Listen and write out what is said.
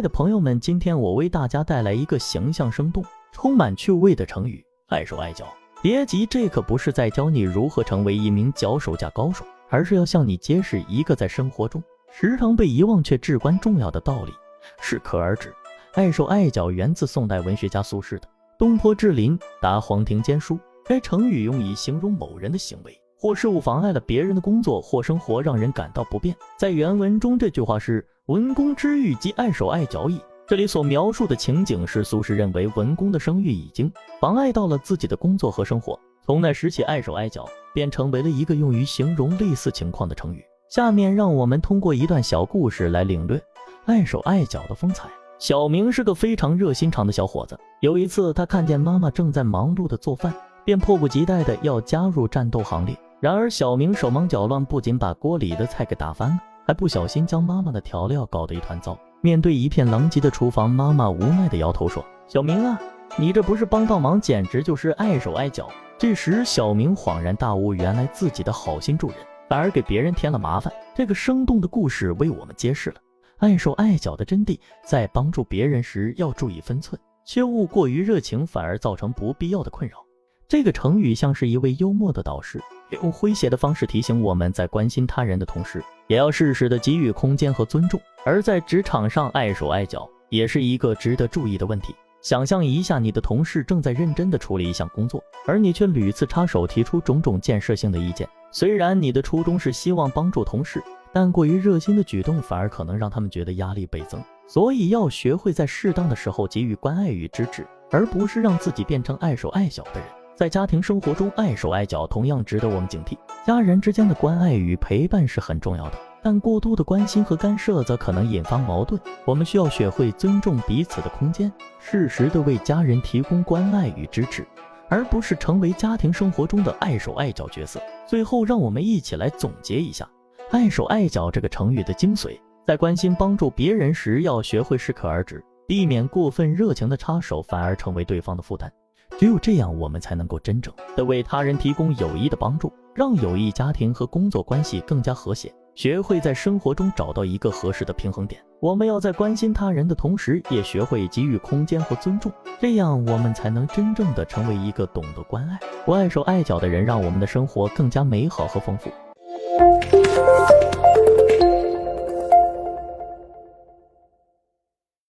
的朋友们，今天我为大家带来一个形象生动、充满趣味的成语——碍手碍脚。别急，这可不是在教你如何成为一名脚手架高手，而是要向你揭示一个在生活中时常被遗忘却至关重要的道理：适可而止。碍手碍脚源自宋代文学家苏轼的《东坡志林答黄庭坚书》，该成语用以形容某人的行为或事物妨碍了别人的工作或生活，让人感到不便。在原文中，这句话是。文公之欲即碍手碍脚矣。这里所描述的情景是苏轼认为文公的声誉已经妨碍到了自己的工作和生活，从那时起碍手碍脚便成为了一个用于形容类似情况的成语。下面让我们通过一段小故事来领略碍手碍脚的风采。小明是个非常热心肠的小伙子，有一次他看见妈妈正在忙碌的做饭，便迫不及待的要加入战斗行列。然而小明手忙脚乱，不仅把锅里的菜给打翻了。还不小心将妈妈的调料搞得一团糟。面对一片狼藉的厨房，妈妈无奈地摇头说：“小明啊，你这不是帮倒忙，简直就是碍手碍脚。”这时，小明恍然大悟，原来自己的好心助人，反而给别人添了麻烦。这个生动的故事为我们揭示了碍手碍脚的真谛，在帮助别人时要注意分寸，切勿过于热情，反而造成不必要的困扰。这个成语像是一位幽默的导师，用诙谐的方式提醒我们在关心他人的同时。也要适时的给予空间和尊重，而在职场上碍手碍脚也是一个值得注意的问题。想象一下，你的同事正在认真的处理一项工作，而你却屡次插手，提出种种建设性的意见。虽然你的初衷是希望帮助同事，但过于热心的举动反而可能让他们觉得压力倍增。所以要学会在适当的时候给予关爱与支持，而不是让自己变成碍手碍脚的人。在家庭生活中，碍手碍脚同样值得我们警惕。家人之间的关爱与陪伴是很重要的，但过度的关心和干涉则可能引发矛盾。我们需要学会尊重彼此的空间，适时的为家人提供关爱与支持，而不是成为家庭生活中的碍手碍脚角色。最后，让我们一起来总结一下“碍手碍脚”这个成语的精髓：在关心帮助别人时，要学会适可而止，避免过分热情的插手，反而成为对方的负担。只有这样，我们才能够真正的为他人提供有益的帮助，让友谊、家庭和工作关系更加和谐。学会在生活中找到一个合适的平衡点。我们要在关心他人的同时，也学会给予空间和尊重，这样我们才能真正的成为一个懂得关爱、不碍手碍脚的人，让我们的生活更加美好和丰富。